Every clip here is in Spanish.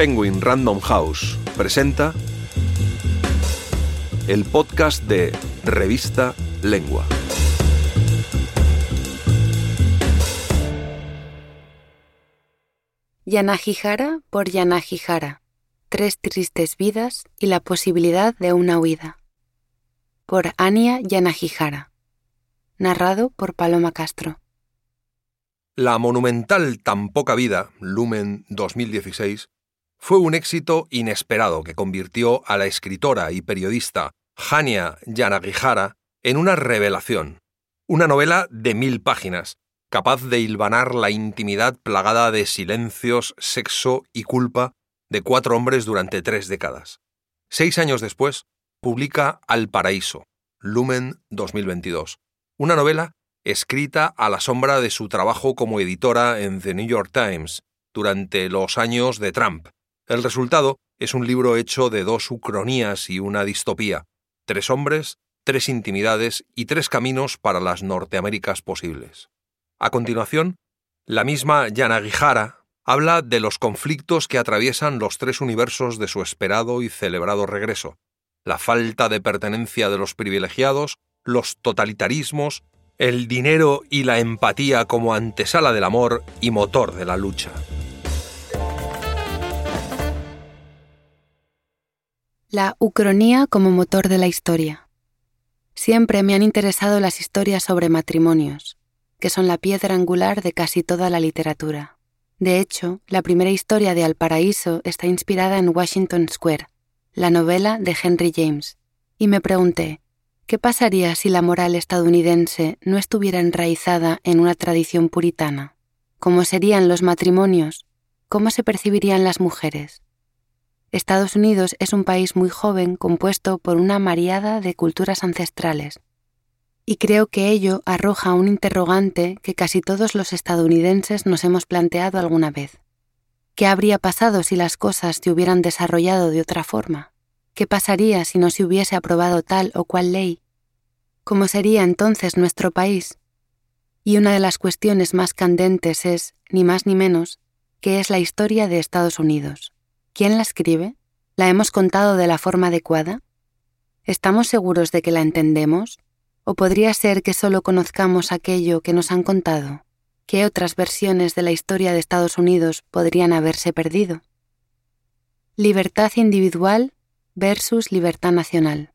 Penguin Random House presenta el podcast de Revista Lengua. Yanagihara por Yanagihara. Tres tristes vidas y la posibilidad de una huida. Por Ania Yanagihara. Narrado por Paloma Castro. La monumental Tan poca vida, Lumen 2016, fue un éxito inesperado que convirtió a la escritora y periodista Hania Yanagihara en una revelación, una novela de mil páginas, capaz de hilvanar la intimidad plagada de silencios, sexo y culpa de cuatro hombres durante tres décadas. Seis años después, publica Al Paraíso, Lumen 2022, una novela escrita a la sombra de su trabajo como editora en The New York Times durante los años de Trump, el resultado es un libro hecho de dos ucronías y una distopía, tres hombres, tres intimidades y tres caminos para las Norteaméricas posibles. A continuación, la misma Yanagihara habla de los conflictos que atraviesan los tres universos de su esperado y celebrado regreso, la falta de pertenencia de los privilegiados, los totalitarismos, el dinero y la empatía como antesala del amor y motor de la lucha. La ucronía como motor de la historia. Siempre me han interesado las historias sobre matrimonios, que son la piedra angular de casi toda la literatura. De hecho, la primera historia de Al Paraíso está inspirada en Washington Square, la novela de Henry James, y me pregunté, ¿qué pasaría si la moral estadounidense no estuviera enraizada en una tradición puritana? ¿Cómo serían los matrimonios? ¿Cómo se percibirían las mujeres? Estados Unidos es un país muy joven compuesto por una mariada de culturas ancestrales, y creo que ello arroja un interrogante que casi todos los estadounidenses nos hemos planteado alguna vez. ¿Qué habría pasado si las cosas se hubieran desarrollado de otra forma? ¿Qué pasaría si no se hubiese aprobado tal o cual ley? ¿Cómo sería entonces nuestro país? Y una de las cuestiones más candentes es, ni más ni menos, qué es la historia de Estados Unidos. ¿Quién la escribe? ¿La hemos contado de la forma adecuada? ¿Estamos seguros de que la entendemos? ¿O podría ser que solo conozcamos aquello que nos han contado? ¿Qué otras versiones de la historia de Estados Unidos podrían haberse perdido? Libertad individual versus libertad nacional.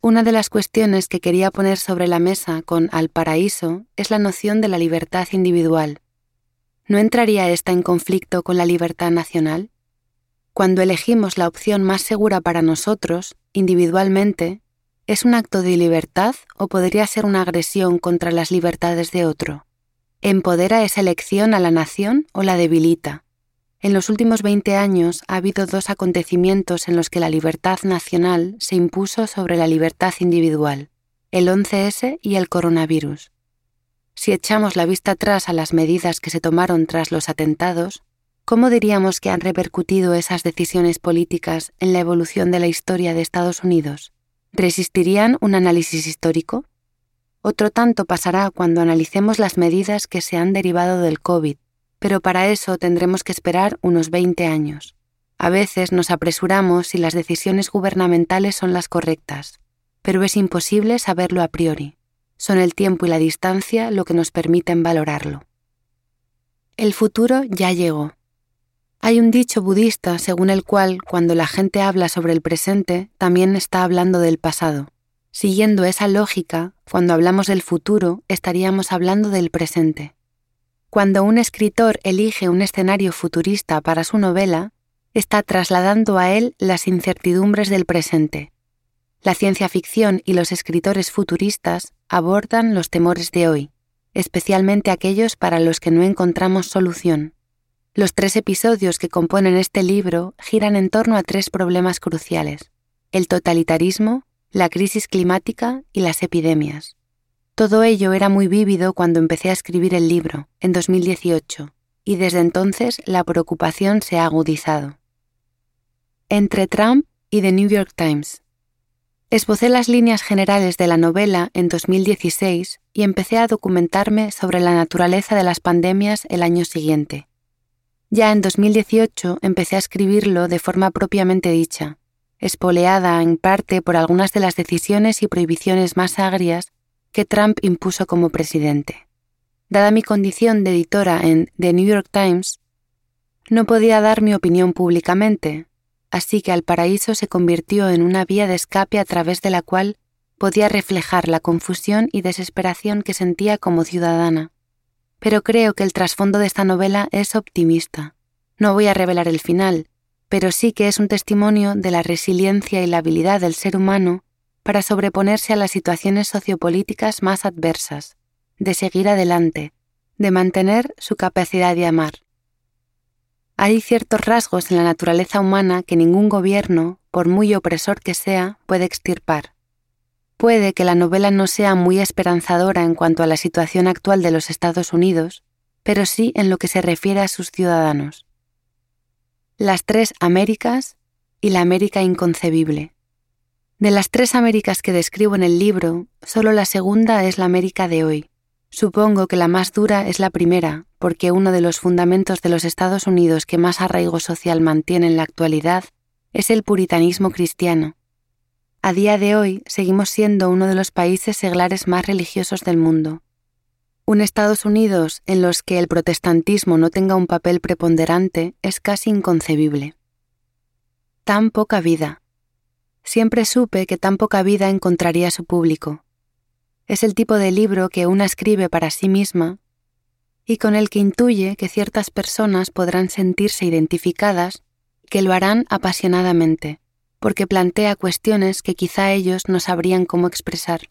Una de las cuestiones que quería poner sobre la mesa con Al Paraíso es la noción de la libertad individual. ¿No entraría esta en conflicto con la libertad nacional? Cuando elegimos la opción más segura para nosotros, individualmente, ¿es un acto de libertad o podría ser una agresión contra las libertades de otro? ¿Empodera esa elección a la nación o la debilita? En los últimos 20 años ha habido dos acontecimientos en los que la libertad nacional se impuso sobre la libertad individual, el 11S y el coronavirus. Si echamos la vista atrás a las medidas que se tomaron tras los atentados, ¿Cómo diríamos que han repercutido esas decisiones políticas en la evolución de la historia de Estados Unidos? ¿Resistirían un análisis histórico? Otro tanto pasará cuando analicemos las medidas que se han derivado del COVID, pero para eso tendremos que esperar unos 20 años. A veces nos apresuramos si las decisiones gubernamentales son las correctas, pero es imposible saberlo a priori. Son el tiempo y la distancia lo que nos permiten valorarlo. El futuro ya llegó. Hay un dicho budista según el cual cuando la gente habla sobre el presente, también está hablando del pasado. Siguiendo esa lógica, cuando hablamos del futuro, estaríamos hablando del presente. Cuando un escritor elige un escenario futurista para su novela, está trasladando a él las incertidumbres del presente. La ciencia ficción y los escritores futuristas abordan los temores de hoy, especialmente aquellos para los que no encontramos solución. Los tres episodios que componen este libro giran en torno a tres problemas cruciales, el totalitarismo, la crisis climática y las epidemias. Todo ello era muy vívido cuando empecé a escribir el libro, en 2018, y desde entonces la preocupación se ha agudizado. Entre Trump y The New York Times. Esbocé las líneas generales de la novela en 2016 y empecé a documentarme sobre la naturaleza de las pandemias el año siguiente Ya en 2018 empecé a escribirlo de forma propiamente dicha, espoleada en parte por algunas de las decisiones y prohibiciones más agrias que Trump impuso como presidente. Dada mi condición de editora en The New York Times, no podía dar mi opinión públicamente, así que Al Paraíso se convirtió en una vía de escape a través de la cual podía reflejar la confusión y desesperación que sentía como ciudadana. Pero creo que el trasfondo de esta novela es optimista. No voy a revelar el final, pero sí que es un testimonio de la resiliencia y la habilidad del ser humano para sobreponerse a las situaciones sociopolíticas más adversas, de seguir adelante, de mantener su capacidad de amar. Hay ciertos rasgos en la naturaleza humana que ningún gobierno, por muy opresor que sea, puede extirpar. Puede que la novela no sea muy esperanzadora en cuanto a la situación actual de los Estados Unidos, pero sí en lo que se refiere a sus ciudadanos. Las tres Américas y la América inconcebible. De las tres Américas que describo en el libro, solo la segunda es la América de hoy. Supongo que la más dura es la primera, porque uno de los fundamentos de los Estados Unidos que más arraigo social mantiene en la actualidad es el puritanismo cristiano. A día de hoy seguimos siendo uno de los países seglares más religiosos del mundo. Un Estados Unidos en los que el protestantismo no tenga un papel preponderante es casi inconcebible. Tan poca vida. Siempre supe que tan poca vida encontraría su público. Es el tipo de libro que una escribe para sí misma y con el que intuye que ciertas personas podrán sentirse identificadas que lo harán apasionadamente, porque plantea cuestiones que quizá ellos no sabrían cómo expresar.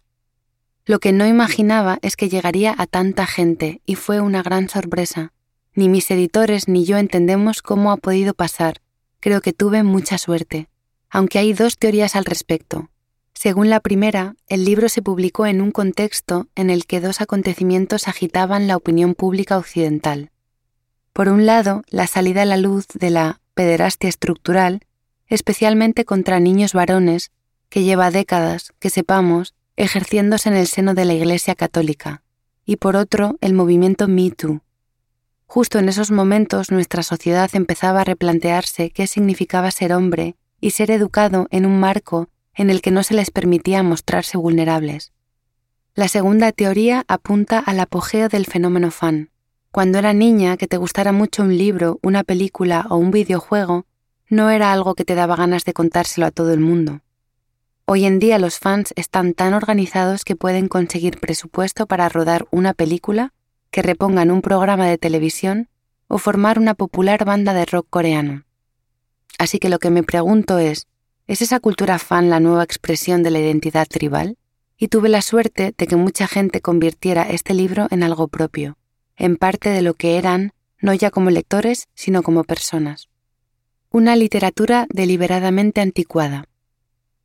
Lo que no imaginaba es que llegaría a tanta gente y fue una gran sorpresa. Ni mis editores ni yo entendemos cómo ha podido pasar. Creo que tuve mucha suerte, aunque hay dos teorías al respecto. Según la primera, el libro se publicó en un contexto en el que dos acontecimientos agitaban la opinión pública occidental. Por un lado, la salida a la luz de la pederastia estructural, especialmente contra niños varones, que lleva décadas, que sepamos, ejerciéndose en el seno de la Iglesia Católica, y por otro, el movimiento Me Too. Justo en esos momentos nuestra sociedad empezaba a replantearse qué significaba ser hombre y ser educado en un marco en el que no se les permitía mostrarse vulnerables. La segunda teoría apunta al apogeo del fenómeno fan. Cuando era niña, que te gustara mucho un libro, una película o un videojuego, no era algo que te daba ganas de contárselo a todo el mundo. Hoy en día los fans están tan organizados que pueden conseguir presupuesto para rodar una película, que repongan un programa de televisión o formar una popular banda de rock coreano. Así que lo que me pregunto es, ¿Es esa cultura fan la nueva expresión de la identidad tribal? Y tuve la suerte de que mucha gente convirtiera este libro en algo propio, en parte de lo que eran, no ya como lectores, sino como personas. Una literatura deliberadamente anticuada.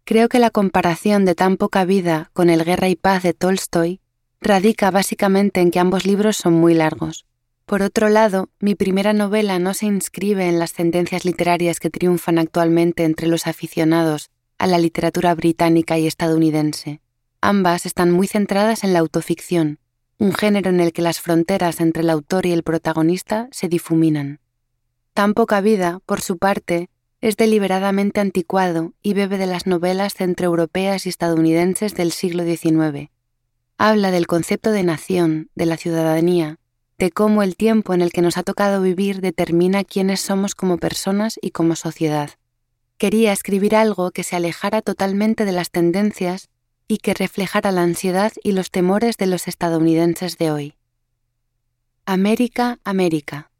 Creo que la comparación de tan poca vida con el Guerra y Paz de Tolstoy radica básicamente en que ambos libros son muy largos. Por otro lado, mi primera novela no se inscribe en las tendencias literarias que triunfan actualmente entre los aficionados a la literatura británica y estadounidense. Ambas están muy centradas en la autoficción, un género en el que las fronteras entre el autor y el protagonista se difuminan. Tan poca vida, por su parte, es deliberadamente anticuado y bebe de las novelas centroeuropeas y estadounidenses del siglo XIX. Habla del concepto de nación, de la ciudadanía, de cómo el tiempo en el que nos ha tocado vivir determina quiénes somos como personas y como sociedad. Quería escribir algo que se alejara totalmente de las tendencias y que reflejara la ansiedad y los temores de los estadounidenses de hoy. América, América.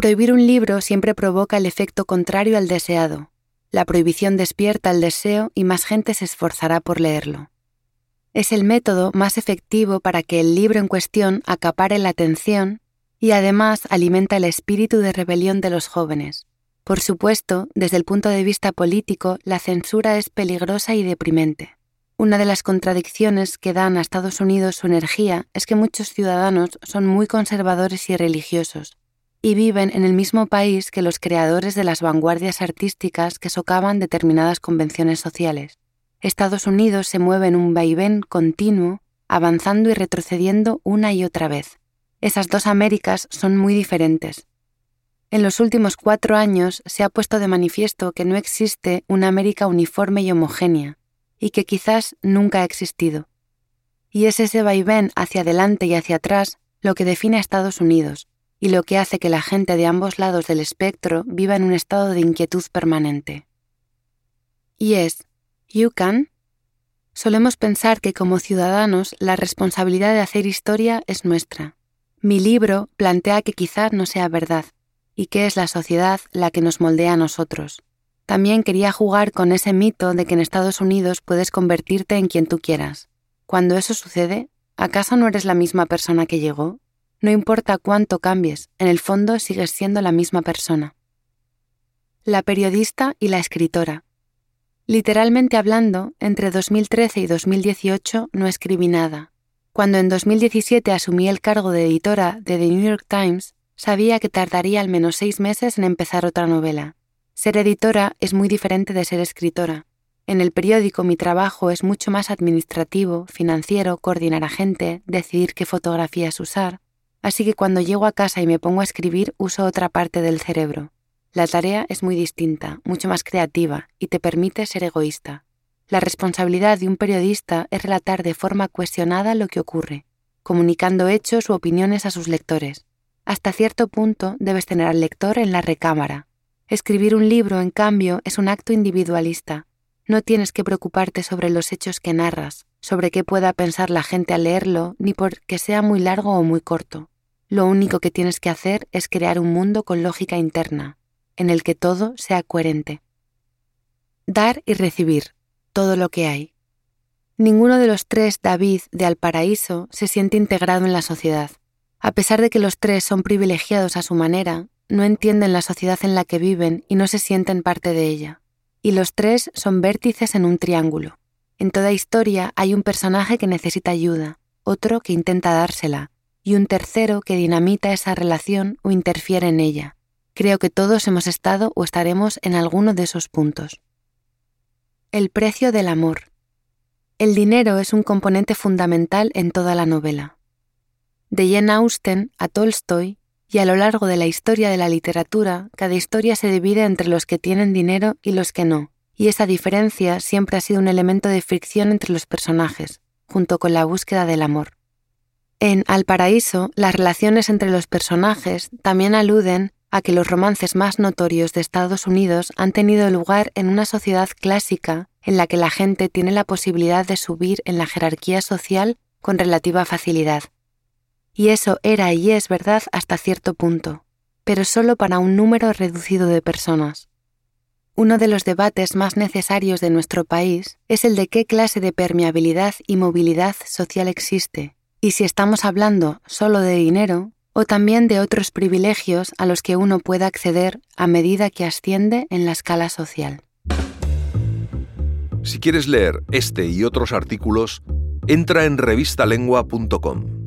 Prohibir un libro siempre provoca el efecto contrario al deseado. La prohibición despierta el deseo y más gente se esforzará por leerlo. Es el método más efectivo para que el libro en cuestión acapare la atención y además alimenta el espíritu de rebelión de los jóvenes. Por supuesto, desde el punto de vista político, la censura es peligrosa y deprimente. Una de las contradicciones que dan a Estados Unidos su energía es que muchos ciudadanos son muy conservadores y religiosos, y viven en el mismo país que los creadores de las vanguardias artísticas que socavan determinadas convenciones sociales. Estados Unidos se mueve en un vaivén continuo, avanzando y retrocediendo una y otra vez. Esas dos Américas son muy diferentes. En los últimos cuatro años se ha puesto de manifiesto que no existe una América uniforme y homogénea, y que quizás nunca ha existido. Y es ese vaivén hacia adelante y hacia atrás lo que define a Estados Unidos, y lo que hace que la gente de ambos lados del espectro viva en un estado de inquietud permanente. Y es, you can. Solemos pensar que como ciudadanos la responsabilidad de hacer historia es nuestra. Mi libro plantea que quizás no sea verdad, y que es la sociedad la que nos moldea a nosotros. También quería jugar con ese mito de que en Estados Unidos puedes convertirte en quien tú quieras. Cuando eso sucede, ¿acaso no eres la misma persona que llegó? No importa cuánto cambies, en el fondo sigues siendo la misma persona. La periodista y la escritora. Literalmente hablando, entre 2013 y 2018 no escribí nada. Cuando en 2017 asumí el cargo de editora de The New York Times, Sabía que tardaría al menos seis meses en empezar otra novela. Ser editora es muy diferente de ser escritora. En el periódico mi trabajo es mucho más administrativo, financiero, coordinar a gente, decidir qué fotografías usar, así que cuando llego a casa y me pongo a escribir uso otra parte del cerebro. La tarea es muy distinta, mucho más creativa, y te permite ser egoísta. La responsabilidad de un periodista es relatar de forma cuestionada lo que ocurre, comunicando hechos u opiniones a sus lectores. Hasta cierto punto debes tener al lector en la recámara. Escribir un libro, en cambio, es un acto individualista. No tienes que preocuparte sobre los hechos que narras, sobre qué pueda pensar la gente al leerlo, ni por que sea muy largo o muy corto. Lo único que tienes que hacer es crear un mundo con lógica interna, en el que todo sea coherente. Dar y recibir, todo lo que hay. Ninguno de los tres David de Alparaíso se siente integrado en la sociedad. A pesar de que los tres son privilegiados a su manera, no entienden la sociedad en la que viven y no se sienten parte de ella. Y los tres son vértices en un triángulo. En toda historia hay un personaje que necesita ayuda, otro que intenta dársela, y un tercero que dinamita esa relación o interfiere en ella. Creo que todos hemos estado o estaremos en alguno de esos puntos. El precio del amor. El dinero es un componente fundamental en toda la novela de Jane Austen a Tolstoy, y a lo largo de la historia de la literatura, cada historia se divide entre los que tienen dinero y los que no, y esa diferencia siempre ha sido un elemento de fricción entre los personajes, junto con la búsqueda del amor. En Al Paraíso, las relaciones entre los personajes también aluden a que los romances más notorios de Estados Unidos han tenido lugar en una sociedad clásica en la que la gente tiene la posibilidad de subir en la jerarquía social con relativa facilidad, y eso era y es verdad hasta cierto punto, pero solo para un número reducido de personas. Uno de los debates más necesarios de nuestro país es el de qué clase de permeabilidad y movilidad social existe, y si estamos hablando solo de dinero o también de otros privilegios a los que uno pueda acceder a medida que asciende en la escala social. Si quieres leer este y otros artículos, entra en revistalengua.com.